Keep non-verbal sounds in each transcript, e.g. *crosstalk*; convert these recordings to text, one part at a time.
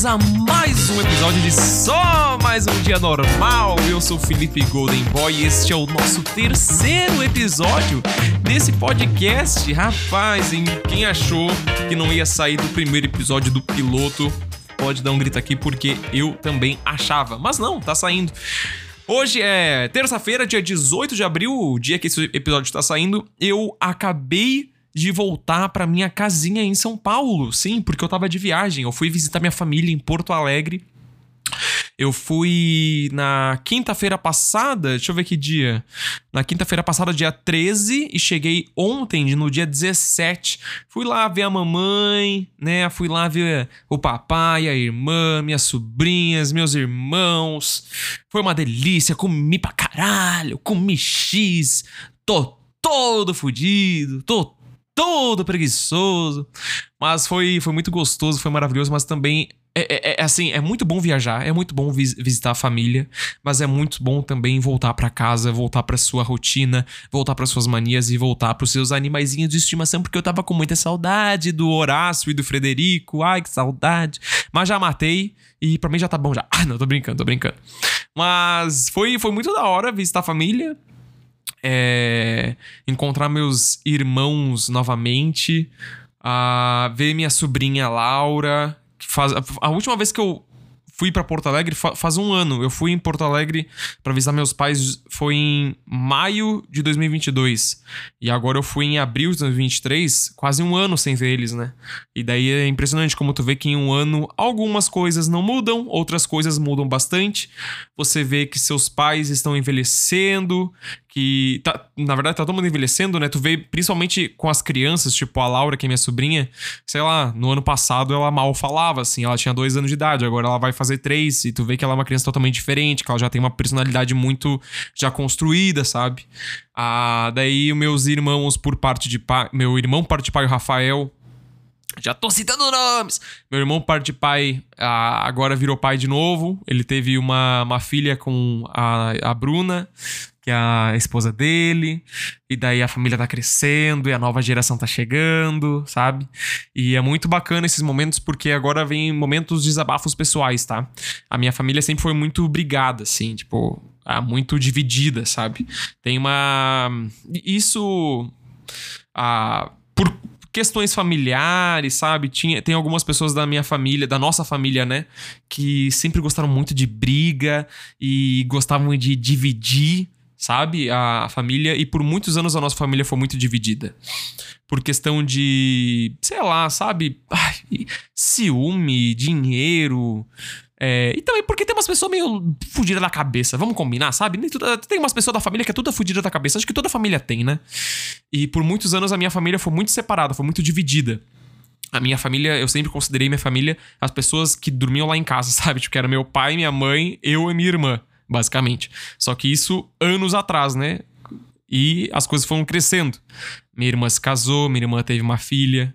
bem-vindos a mais um episódio de Só Mais Um Dia Normal. Eu sou Felipe Golden Boy e este é o nosso terceiro episódio desse podcast. Rapaz, hein? Quem achou que não ia sair do primeiro episódio do piloto, pode dar um grito aqui porque eu também achava. Mas não, tá saindo. Hoje é terça-feira, dia 18 de abril, o dia que esse episódio está saindo. Eu acabei de voltar para minha casinha em São Paulo. Sim, porque eu tava de viagem. Eu fui visitar minha família em Porto Alegre. Eu fui na quinta-feira passada, deixa eu ver que dia. Na quinta-feira passada, dia 13, e cheguei ontem, no dia 17. Fui lá ver a mamãe, né? Fui lá ver o papai, a irmã, minhas sobrinhas, meus irmãos. Foi uma delícia, comi pra caralho, comi X. Tô todo fudido, tô todo preguiçoso. Mas foi, foi muito gostoso, foi maravilhoso, mas também é, é, é, assim, é muito bom viajar, é muito bom vis visitar a família, mas é muito bom também voltar para casa, voltar para sua rotina, voltar para suas manias e voltar para os seus animaizinhos de estimação, porque eu tava com muita saudade do Horácio e do Frederico. Ai, que saudade. Mas já matei e para mim já tá bom já. Ah, não, tô brincando, tô brincando. Mas foi, foi muito da hora visitar a família é, encontrar meus irmãos novamente, a ver minha sobrinha Laura. Faz, a última vez que eu fui para Porto Alegre faz um ano. Eu fui em Porto Alegre para visitar meus pais, foi em maio de 2022. E agora eu fui em abril de 2023, quase um ano sem ver eles, né? E daí é impressionante como tu vê que em um ano algumas coisas não mudam, outras coisas mudam bastante. Você vê que seus pais estão envelhecendo, que tá, na verdade tá todo mundo envelhecendo, né? Tu vê principalmente com as crianças, tipo a Laura, que é minha sobrinha, sei lá, no ano passado ela mal falava, assim, ela tinha dois anos de idade, agora ela vai fazer três, e tu vê que ela é uma criança totalmente diferente, que ela já tem uma personalidade muito já construída, sabe? Ah, daí meus irmãos por parte de pai, meu irmão parte de pai, o Rafael, já tô citando nomes. Meu irmão, parte de pai, agora virou pai de novo. Ele teve uma, uma filha com a, a Bruna que é a esposa dele, e daí a família tá crescendo e a nova geração tá chegando, sabe? E é muito bacana esses momentos porque agora vem momentos desabafos pessoais, tá? A minha família sempre foi muito brigada, assim, tipo, muito dividida, sabe? Tem uma. Isso. Ah, por questões familiares, sabe? Tinha, tem algumas pessoas da minha família, da nossa família, né? Que sempre gostaram muito de briga e gostavam de dividir sabe? A família, e por muitos anos a nossa família foi muito dividida. Por questão de, sei lá, sabe? Ai, ciúme, dinheiro. É, e também porque tem umas pessoas meio fudidas da cabeça, vamos combinar, sabe? Tem umas pessoas da família que é toda fudida da cabeça, acho que toda família tem, né? E por muitos anos a minha família foi muito separada, foi muito dividida. A minha família, eu sempre considerei minha família as pessoas que dormiam lá em casa, *laughs* sabe? Tipo, que era meu pai, minha mãe, eu e minha irmã basicamente. Só que isso anos atrás, né? E as coisas foram crescendo. Minha irmã se casou, minha irmã teve uma filha.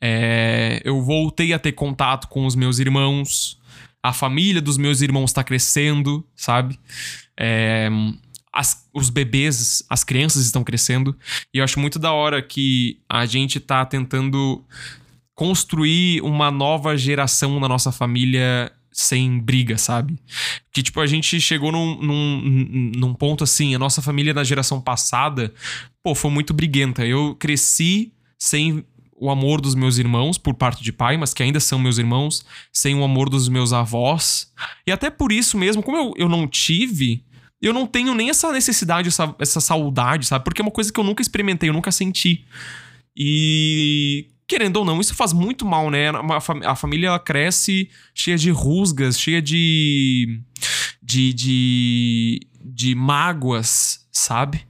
É, eu voltei a ter contato com os meus irmãos. A família dos meus irmãos está crescendo, sabe? É, as, os bebês, as crianças estão crescendo. E eu acho muito da hora que a gente tá tentando construir uma nova geração na nossa família sem briga, sabe? Que, tipo, a gente chegou num, num, num ponto assim, a nossa família na geração passada, pô, foi muito briguenta. Eu cresci sem o amor dos meus irmãos, por parte de pai, mas que ainda são meus irmãos, sem o amor dos meus avós. E até por isso mesmo, como eu, eu não tive, eu não tenho nem essa necessidade, essa, essa saudade, sabe? Porque é uma coisa que eu nunca experimentei, eu nunca senti. E querendo ou não, isso faz muito mal, né? A família cresce cheia de rusgas, cheia de. de. de, de mágoas, sabe?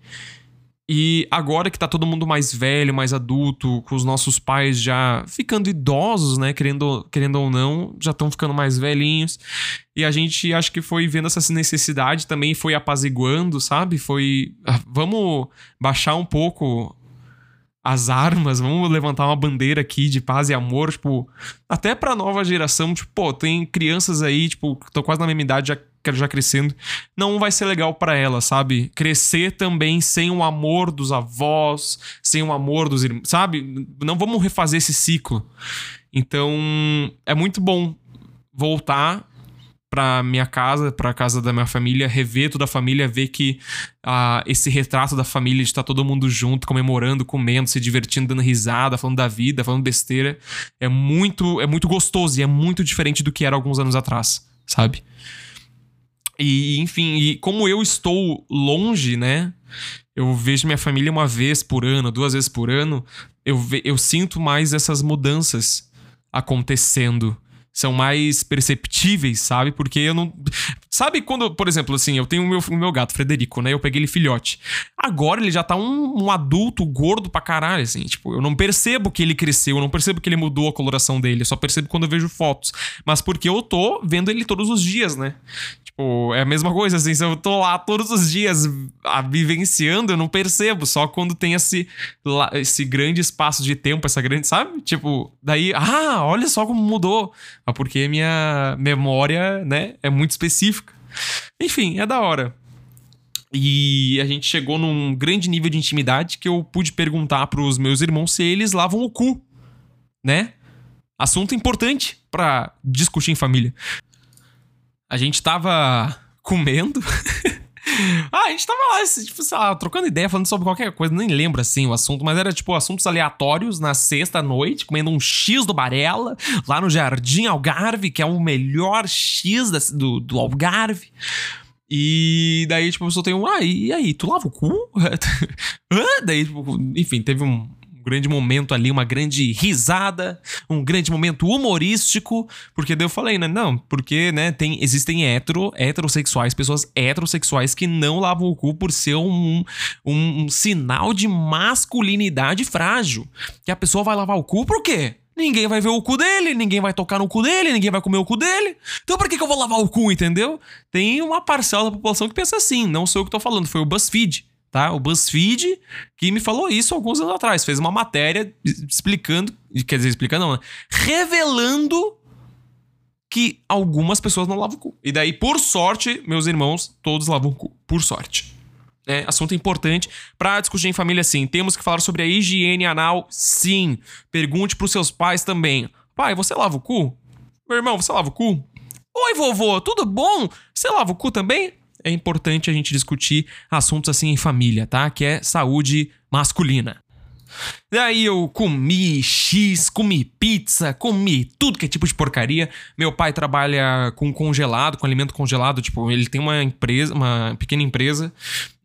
E agora que tá todo mundo mais velho, mais adulto, com os nossos pais já ficando idosos, né? Querendo, querendo ou não, já estão ficando mais velhinhos. E a gente acho que foi vendo essa necessidade também, foi apaziguando, sabe? Foi. Ah, vamos baixar um pouco as armas, vamos levantar uma bandeira aqui de paz e amor, tipo, até pra nova geração, tipo, pô, tem crianças aí, tipo, estão quase na mesma idade, já, já crescendo, não vai ser legal para elas, sabe? Crescer também sem o amor dos avós, sem o amor dos irmãos, sabe? Não vamos refazer esse ciclo. Então, é muito bom voltar pra minha casa, pra casa da minha família, rever toda a família, ver que ah, esse retrato da família de estar tá todo mundo junto, comemorando, comendo, se divertindo, dando risada, falando da vida, falando besteira, é muito, é muito gostoso e é muito diferente do que era alguns anos atrás, sabe? E, enfim, e como eu estou longe, né? Eu vejo minha família uma vez por ano, duas vezes por ano, eu, ve eu sinto mais essas mudanças acontecendo são mais perceptíveis, sabe? Porque eu não. Sabe quando, por exemplo, assim, eu tenho o meu, o meu gato, Frederico, né? Eu peguei ele filhote. Agora ele já tá um, um, adulto gordo pra caralho, assim. Tipo, eu não percebo que ele cresceu, eu não percebo que ele mudou a coloração dele. Eu só percebo quando eu vejo fotos. Mas porque eu tô vendo ele todos os dias, né? Tipo, é a mesma coisa, assim. Se eu tô lá todos os dias a, vivenciando, eu não percebo. Só quando tem esse, esse grande espaço de tempo, essa grande, sabe? Tipo, daí, ah, olha só como mudou porque minha memória, né, é muito específica. Enfim, é da hora. E a gente chegou num grande nível de intimidade que eu pude perguntar pros meus irmãos se eles lavam o cu, né? Assunto importante para discutir em família. A gente tava comendo *laughs* *laughs* ah, a gente tava lá, tipo, sei lá, trocando ideia, falando sobre qualquer coisa, nem lembro assim o assunto, mas era tipo assuntos aleatórios na sexta noite, comendo um X do Barela, lá no Jardim Algarve, que é o melhor X do, do Algarve. E daí, tipo, a pessoa tem um, ah, e aí, tu lava o cu? *laughs* daí, tipo, enfim, teve um, um grande momento ali, uma grande risada, um grande momento humorístico, porque daí eu falei, né? Não, porque, né, tem, existem hetero, heterossexuais, pessoas heterossexuais que não lavam o cu por ser um, um, um sinal de masculinidade frágil. Que a pessoa vai lavar o cu por quê? Ninguém vai ver o cu dele, ninguém vai tocar no cu dele, ninguém vai comer o cu dele. Então por que, que eu vou lavar o cu, entendeu? Tem uma parcela da população que pensa assim, não sou eu que tô falando, foi o BuzzFeed tá? O BuzzFeed que me falou isso alguns anos atrás, fez uma matéria explicando, quer dizer, explicando não, né? revelando que algumas pessoas não lavam o cu. E daí, por sorte, meus irmãos todos lavam o cu, por sorte. É, assunto importante para discutir em família, sim. Temos que falar sobre a higiene anal, sim. Pergunte pros seus pais também. Pai, você lava o cu? Meu irmão, você lava o cu? Oi, vovô, tudo bom? Você lava o cu também? É importante a gente discutir assuntos assim em família, tá? Que é saúde masculina. Daí eu comi X, comi pizza, comi tudo que é tipo de porcaria. Meu pai trabalha com congelado, com alimento congelado. Tipo, ele tem uma empresa, uma pequena empresa,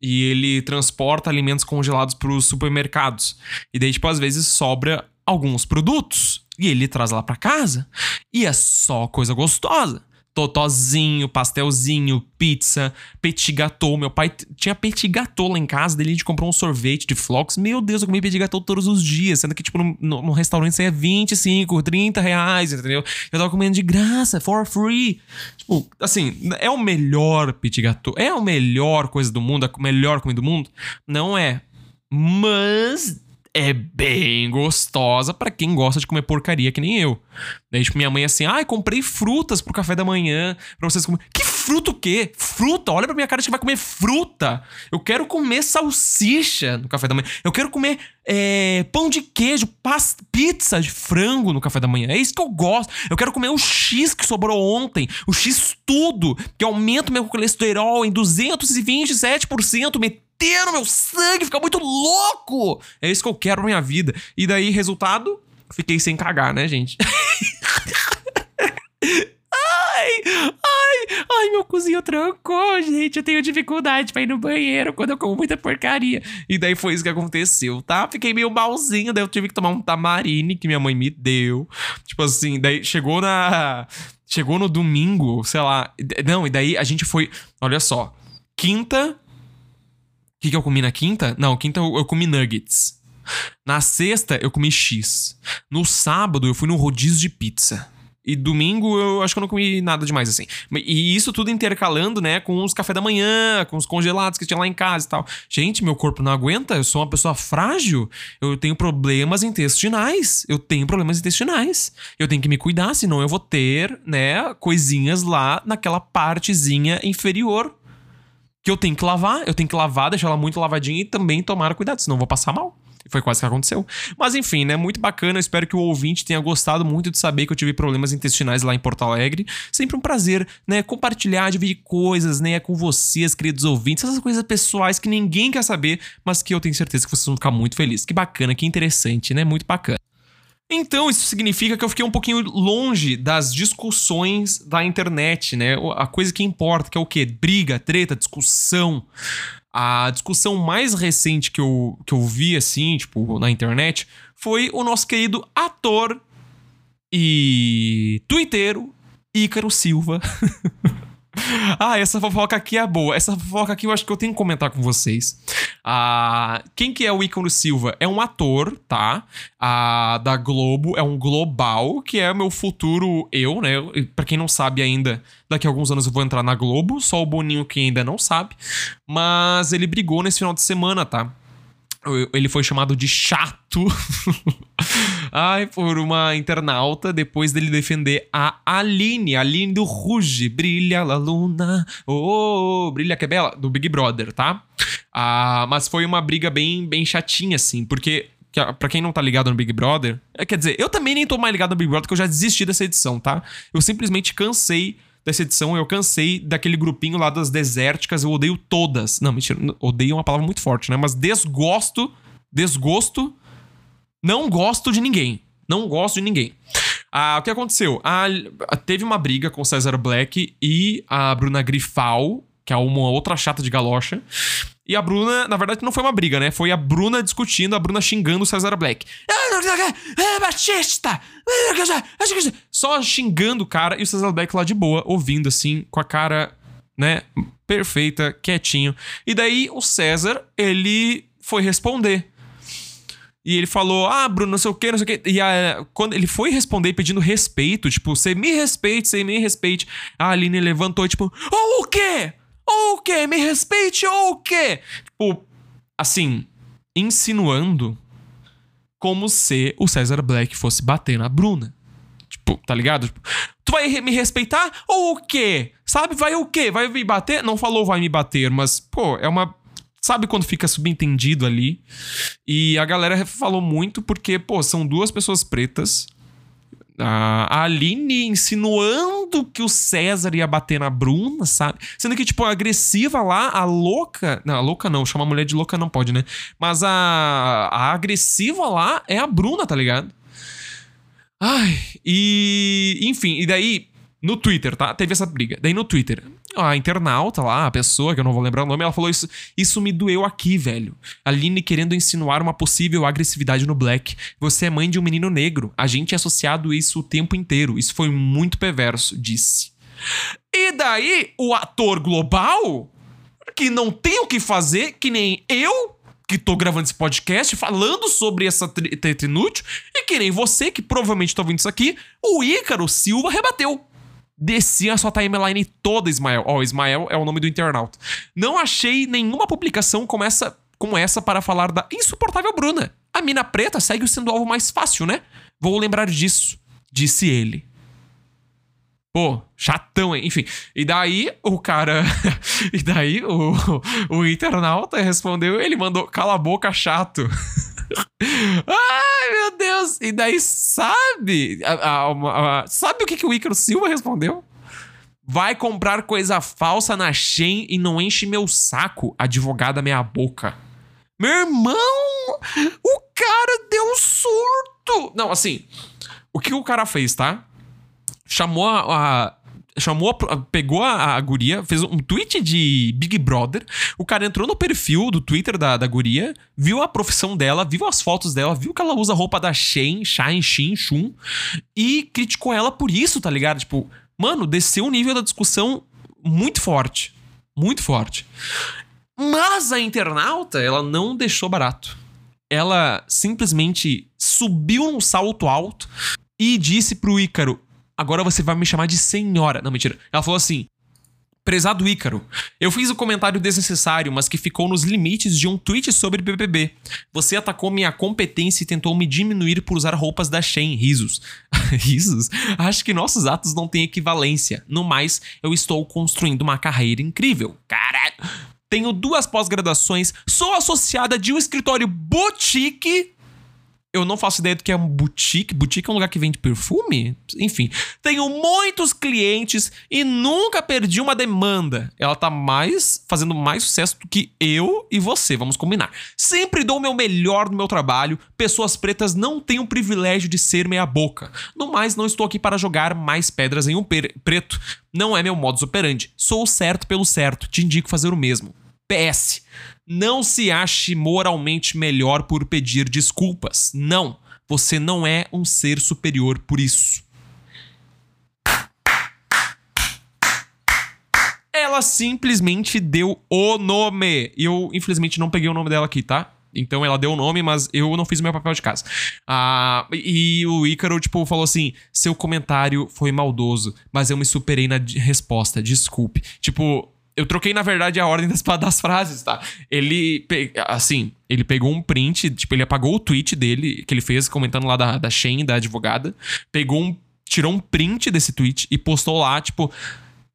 e ele transporta alimentos congelados para os supermercados. E daí, tipo, às vezes sobra alguns produtos. E ele traz lá para casa. E é só coisa gostosa totozinho, pastelzinho, pizza, petit gâteau. Meu pai tinha petit gâteau lá em casa, dele a gente comprou um sorvete de flocos. Meu Deus, eu comi petit gâteau todos os dias, sendo que, tipo, no, no restaurante é 25, 30 reais, entendeu? Eu tava comendo de graça, for free. Tipo, assim, é o melhor petit gâteau, é a melhor coisa do mundo, a melhor comida do mundo? Não é. Mas é bem gostosa para quem gosta de comer porcaria que nem eu. Daí, tipo, minha mãe assim, ai, ah, comprei frutas pro café da manhã pra vocês comerem. Que fruta o quê? Fruta? Olha pra minha cara, gente vai comer fruta. Eu quero comer salsicha no café da manhã. Eu quero comer é, pão de queijo, pizza de frango no café da manhã. É isso que eu gosto. Eu quero comer o X que sobrou ontem. O X tudo, que aumenta o meu colesterol em 227%, ter no meu sangue, ficar muito louco. É isso que eu quero na minha vida. E daí, resultado, fiquei sem cagar, né, gente? *laughs* ai, ai, ai, meu cozinho trancou, gente. Eu tenho dificuldade pra ir no banheiro quando eu como muita porcaria. E daí foi isso que aconteceu, tá? Fiquei meio malzinho, daí eu tive que tomar um tamarine que minha mãe me deu. Tipo assim, daí chegou na. Chegou no domingo, sei lá. Não, e daí a gente foi. Olha só. Quinta, que, que eu comi na quinta? Não, quinta eu, eu comi nuggets. Na sexta, eu comi X. No sábado, eu fui no rodízio de pizza. E domingo eu acho que eu não comi nada demais assim. E isso tudo intercalando, né, com os café da manhã, com os congelados que tinha lá em casa e tal. Gente, meu corpo não aguenta, eu sou uma pessoa frágil. Eu tenho problemas intestinais. Eu tenho problemas intestinais. Eu tenho que me cuidar, senão eu vou ter, né, coisinhas lá naquela partezinha inferior que eu tenho que lavar, eu tenho que lavar, deixar ela muito lavadinha e também tomar cuidado, senão eu vou passar mal. Foi quase que aconteceu. Mas enfim, né? Muito bacana. Espero que o ouvinte tenha gostado muito de saber que eu tive problemas intestinais lá em Porto Alegre. Sempre um prazer, né? Compartilhar, dividir coisas, né? Com vocês, queridos ouvintes. Essas coisas pessoais que ninguém quer saber, mas que eu tenho certeza que vocês vão ficar muito felizes. Que bacana, que interessante, né? Muito bacana. Então, isso significa que eu fiquei um pouquinho longe das discussões da internet, né? A coisa que importa, que é o quê? Briga, treta, discussão. A discussão mais recente que eu, que eu vi, assim, tipo, na internet, foi o nosso querido ator e twittero Ícaro Silva. *laughs* *laughs* ah, essa fofoca aqui é boa. Essa fofoca aqui eu acho que eu tenho que comentar com vocês. Ah, quem que é o Ícaro Silva? É um ator, tá? Ah, da Globo, é um global, que é meu futuro eu, né? Pra quem não sabe ainda, daqui a alguns anos eu vou entrar na Globo, só o Boninho que ainda não sabe. Mas ele brigou nesse final de semana, tá? Ele foi chamado de chato. *laughs* Ai, por uma internauta depois dele defender a Aline, Aline do Ruge, brilha la luna, oh, brilha que é bela, do Big Brother, tá? Ah, mas foi uma briga bem, bem chatinha, assim, porque Pra quem não tá ligado no Big Brother, é, quer dizer, eu também nem tô mais ligado no Big Brother, porque eu já desisti dessa edição, tá? Eu simplesmente cansei dessa edição, eu cansei daquele grupinho lá das desérticas, eu odeio todas. Não, mentira, odeio é uma palavra muito forte, né? Mas desgosto, desgosto, não gosto de ninguém. Não gosto de ninguém. Ah, o que aconteceu? Ah, teve uma briga com o César Black e a Bruna Grifal, que é uma outra chata de galocha. E a Bruna, na verdade, não foi uma briga, né? Foi a Bruna discutindo, a Bruna xingando o César Black. É machista! Só xingando o cara e o César Black lá de boa, ouvindo assim, com a cara, né, perfeita, quietinho. E daí o César, ele foi responder. E ele falou, ah, Bruno, não sei o que, não sei o que. E a, quando ele foi responder pedindo respeito, tipo, você me respeite, você me respeite. A Aline levantou, tipo, oh, o quê? Ou o quê? Me respeite ou o quê? Tipo, assim, insinuando como se o César Black fosse bater na Bruna. Tipo, tá ligado? Tipo, tu vai me respeitar ou o quê? Sabe? Vai o quê? Vai me bater? Não falou vai me bater, mas, pô, é uma. Sabe quando fica subentendido ali? E a galera falou muito porque, pô, são duas pessoas pretas a Aline insinuando que o César ia bater na Bruna, sabe? Sendo que, tipo, a agressiva lá, a louca. Não, a louca não, chama a mulher de louca não pode, né? Mas a, a agressiva lá é a Bruna, tá ligado? Ai, e. Enfim, e daí no Twitter, tá? Teve essa briga. Daí no Twitter, a internauta lá, a pessoa, que eu não vou lembrar o nome, ela falou isso. Isso me doeu aqui, velho. A Aline querendo insinuar uma possível agressividade no Black. Você é mãe de um menino negro. A gente é associado isso o tempo inteiro. Isso foi muito perverso, disse. E daí, o ator global, que não tem o que fazer, que nem eu, que tô gravando esse podcast falando sobre essa treta inútil, e que nem você, que provavelmente tá ouvindo isso aqui, o Ícaro Silva rebateu descia a sua timeline toda, Ismael. Ó, oh, Ismael é o nome do internauta. Não achei nenhuma publicação como essa, como essa para falar da insuportável Bruna. A mina preta segue sendo o alvo mais fácil, né? Vou lembrar disso, disse ele. Pô, chatão, hein? Enfim. E daí o cara. *laughs* e daí o, o internauta respondeu, ele mandou cala a boca, chato. *laughs* Ai, meu Deus! E daí, sabe? A, a, a, sabe o que, que o Ícaro Silva respondeu? Vai comprar coisa falsa na Shen e não enche meu saco, advogada meia boca. Meu irmão! O cara deu um surto! Não, assim, o que o cara fez, tá? Chamou a, chamou, pegou a, a guria, fez um tweet de Big Brother. O cara entrou no perfil do Twitter da, da guria, viu a profissão dela, viu as fotos dela, viu que ela usa roupa da Shein, Shine, Shin, Shun, e criticou ela por isso, tá ligado? Tipo, mano, desceu o nível da discussão muito forte. Muito forte. Mas a internauta, ela não deixou barato. Ela simplesmente subiu um salto alto e disse pro Ícaro: agora você vai me chamar de senhora. Não, mentira. Ela falou assim: Prezado Ícaro, eu fiz um comentário desnecessário, mas que ficou nos limites de um tweet sobre BBB. Você atacou minha competência e tentou me diminuir por usar roupas da Shein. Risos. *laughs* Risos? Acho que nossos atos não têm equivalência. No mais, eu estou construindo uma carreira incrível. Caralho. tenho duas pós-graduações, sou associada de um escritório boutique eu não faço ideia do que é um boutique. Boutique é um lugar que vende perfume? Enfim. Tenho muitos clientes e nunca perdi uma demanda. Ela tá mais fazendo mais sucesso do que eu e você, vamos combinar. Sempre dou o meu melhor no meu trabalho. Pessoas pretas não têm o privilégio de ser meia boca. No mais, não estou aqui para jogar mais pedras em um preto. Não é meu modus operandi. Sou certo pelo certo. Te indico fazer o mesmo. PS. Não se ache moralmente melhor por pedir desculpas. Não. Você não é um ser superior por isso. Ela simplesmente deu o nome. E eu, infelizmente, não peguei o nome dela aqui, tá? Então ela deu o nome, mas eu não fiz o meu papel de casa. Ah, e o Ícaro, tipo, falou assim: seu comentário foi maldoso, mas eu me superei na resposta, desculpe. Tipo, eu troquei, na verdade, a ordem das, *laughs* das frases, tá? Ele, assim, ele pegou um print, tipo, ele apagou o tweet dele, que ele fez comentando lá da, da Shen, da advogada, pegou um, tirou um print desse tweet e postou lá, tipo,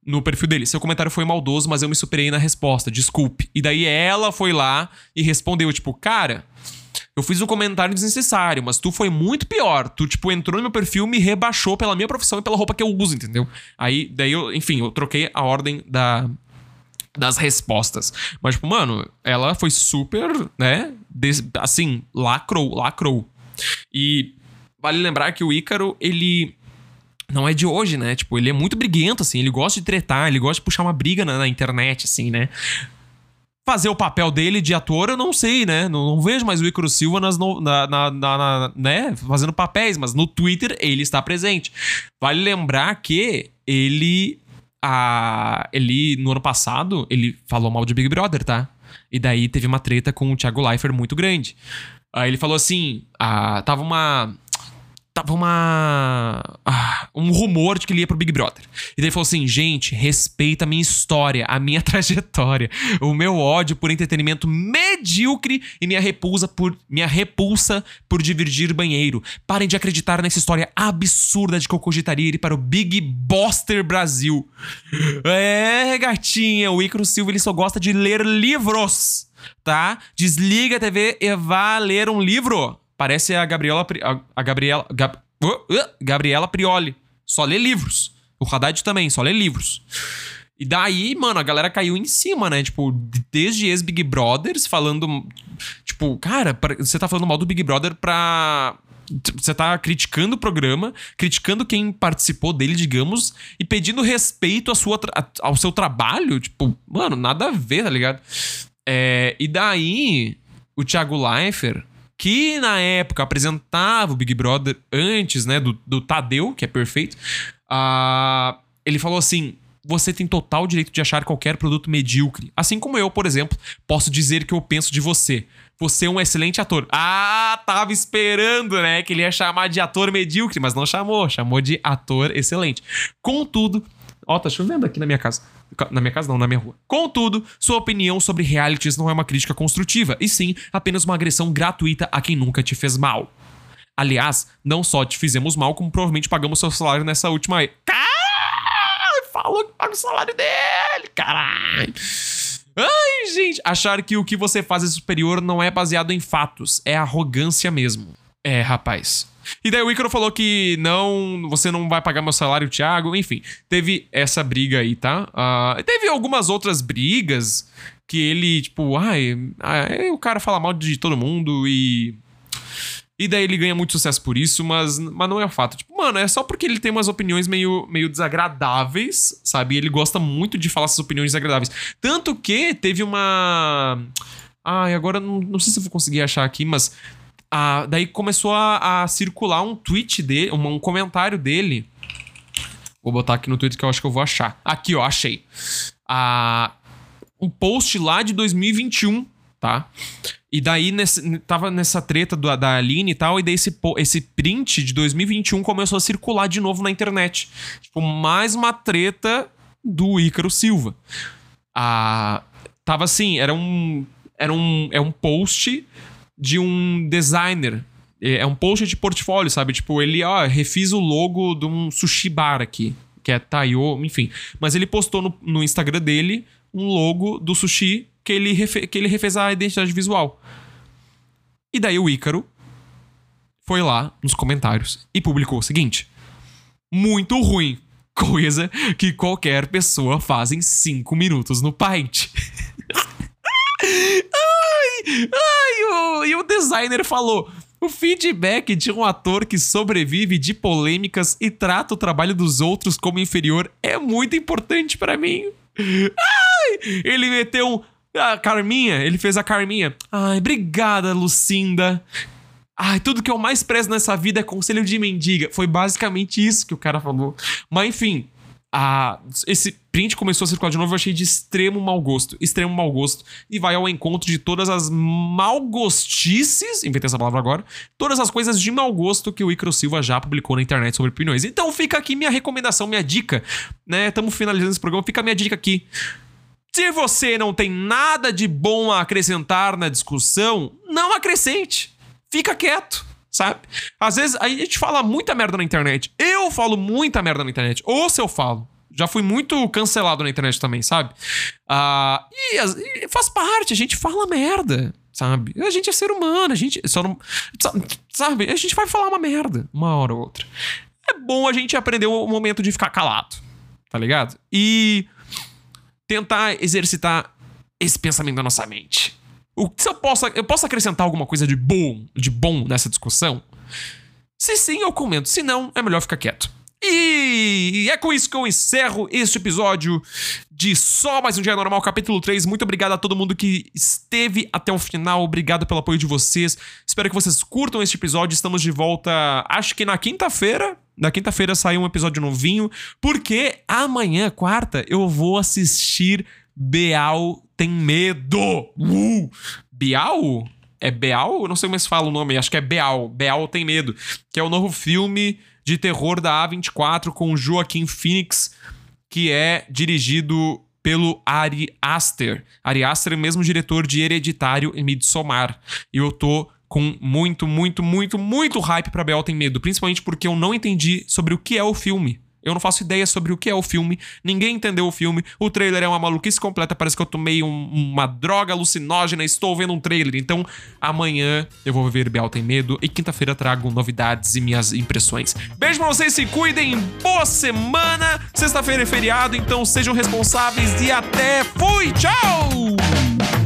no perfil dele. Seu comentário foi maldoso, mas eu me superei na resposta, desculpe. E daí ela foi lá e respondeu, tipo, cara, eu fiz um comentário desnecessário, mas tu foi muito pior. Tu, tipo, entrou no meu perfil, me rebaixou pela minha profissão e pela roupa que eu uso, entendeu? Aí, daí eu, enfim, eu troquei a ordem da, das respostas. Mas, tipo, mano, ela foi super, né? Assim, lacrou, lacrou. E vale lembrar que o Ícaro, ele não é de hoje, né? Tipo, ele é muito briguento, assim, ele gosta de tretar, ele gosta de puxar uma briga na, na internet, assim, né? Fazer o papel dele de ator, eu não sei, né? Não, não vejo mais o Ícaro Silva nas, no, na, na, na, né? fazendo papéis, mas no Twitter ele está presente. Vale lembrar que ele a, ele, no ano passado, ele falou mal de Big Brother, tá? E daí teve uma treta com o Thiago Leifert muito grande. Aí ele falou assim: ah, tava uma tava uma. Ah, um rumor de que ele ia pro Big Brother. E daí ele falou assim: gente, respeita a minha história, a minha *laughs* trajetória, o meu ódio por entretenimento medíocre e minha repulsa por, minha repulsa por dividir banheiro. Parem de acreditar nessa história absurda de que eu cogitaria ir para o Big Boster Brasil. É, gatinha, o Icaro Silva ele só gosta de ler livros, tá? Desliga a TV e vá ler um livro. Parece a Gabriela. A, a Gabriela. Gab, uh, uh, Gabriela Prioli. Só lê livros. O Haddad também, só lê livros. E daí, mano, a galera caiu em cima, né? Tipo, desde ex-Big Brothers falando. Tipo, cara, você tá falando mal do Big Brother pra. Você tá criticando o programa, criticando quem participou dele, digamos, e pedindo respeito à sua, ao seu trabalho. Tipo, mano, nada a ver, tá ligado? É, e daí, o Thiago Leifert que na época apresentava o Big Brother antes, né, do, do Tadeu, que é perfeito, uh, ele falou assim: você tem total direito de achar qualquer produto medíocre. Assim como eu, por exemplo, posso dizer que eu penso de você. Você é um excelente ator. Ah, tava esperando, né? Que ele ia chamar de ator medíocre, mas não chamou. Chamou de ator excelente. Contudo, Ó, tá chovendo aqui na minha casa. Na minha casa não, na minha rua. Contudo, sua opinião sobre realities não é uma crítica construtiva, e sim apenas uma agressão gratuita a quem nunca te fez mal. Aliás, não só te fizemos mal, como provavelmente pagamos seu salário nessa última. Caralho! Falou que paga o salário dele! Caralho! Ai, gente! Achar que o que você faz é superior não é baseado em fatos, é arrogância mesmo. É, rapaz. E daí o Ícaro falou que não, você não vai pagar meu salário, Thiago. Enfim, teve essa briga aí, tá? Uh, teve algumas outras brigas que ele, tipo, ai, ai, o cara fala mal de todo mundo e. E daí ele ganha muito sucesso por isso, mas, mas não é o fato. Tipo, mano, é só porque ele tem umas opiniões meio, meio desagradáveis, sabe? ele gosta muito de falar essas opiniões desagradáveis. Tanto que teve uma. Ai, agora não, não sei se eu vou conseguir achar aqui, mas daí começou a, a, circular um tweet dele, um, um, comentário dele. Vou botar aqui no Twitter que eu acho que eu vou achar. Aqui, ó, achei. Ah, um post lá de 2021, tá? E daí nesse, tava nessa treta do, da Aline e tal, e daí esse, esse print de 2021 começou a circular de novo na internet. Tipo, mais uma treta do Ícaro Silva. Ah, tava assim, era um. Era um, é um post de um designer. É, é um post de portfólio, sabe? Tipo, ele, ó, refiz o logo de um sushi bar aqui, que é Taio, enfim. Mas ele postou no, no Instagram dele um logo do sushi que ele, refe que ele refez a identidade visual. E daí o Ícaro foi lá nos comentários e publicou o seguinte: Muito ruim. *laughs* Coisa que qualquer pessoa faz em 5 minutos no Paint. *laughs* ai, ai, o, designer falou: o feedback de um ator que sobrevive de polêmicas e trata o trabalho dos outros como inferior é muito importante para mim. *laughs* Ai, ele meteu um. A Carminha, ele fez a Carminha. Ai, obrigada, Lucinda. Ai, tudo que eu mais prezo nessa vida é conselho de mendiga. Foi basicamente isso que o cara falou. Mas enfim, a, esse print começou a circular de novo, eu achei de extremo mau gosto. Extremo mau gosto. E vai ao encontro de todas as malgostices, inventei essa palavra agora, todas as coisas de mau gosto que o Icaro Silva já publicou na internet sobre opiniões. Então fica aqui minha recomendação, minha dica, né? Estamos finalizando esse programa, fica a minha dica aqui. Se você não tem nada de bom a acrescentar na discussão, não acrescente. Fica quieto sabe? Às vezes a gente fala muita merda na internet. Eu falo muita merda na internet. Ou se eu falo. Já fui muito cancelado na internet também, sabe? Uh, e, e, faz parte, a gente fala merda, sabe? A gente é ser humano, a gente só não. Sabe? A gente vai falar uma merda uma hora ou outra. É bom a gente aprender o momento de ficar calado, tá ligado? E tentar exercitar esse pensamento na nossa mente. O, se eu posso, eu posso acrescentar alguma coisa de bom, de bom nessa discussão? Se sim, eu comento. Se não, é melhor ficar quieto. E é com isso que eu encerro este episódio de Só Mais Um Dia Normal, capítulo 3. Muito obrigado a todo mundo que esteve até o final. Obrigado pelo apoio de vocês. Espero que vocês curtam este episódio. Estamos de volta, acho que na quinta-feira. Na quinta-feira saiu um episódio novinho, porque amanhã, quarta, eu vou assistir Beal tem medo. Uh! Bial? É Beal? Eu não sei como se fala o nome, acho que é Beal. Beal tem medo. Que é o novo filme de terror da A24 com Joaquim Phoenix, que é dirigido pelo Ari Aster. Ari Aster é o mesmo diretor de Hereditário e Midsommar. E eu tô com muito, muito, muito, muito hype pra Beal Tem Medo. Principalmente porque eu não entendi sobre o que é o filme. Eu não faço ideia sobre o que é o filme, ninguém entendeu o filme, o trailer é uma maluquice completa, parece que eu tomei um, uma droga alucinógena, estou vendo um trailer. Então, amanhã eu vou ver Bial Tem Medo e quinta-feira trago novidades e minhas impressões. Beijo pra vocês, se cuidem, boa semana! Sexta-feira é feriado, então sejam responsáveis e até fui! Tchau!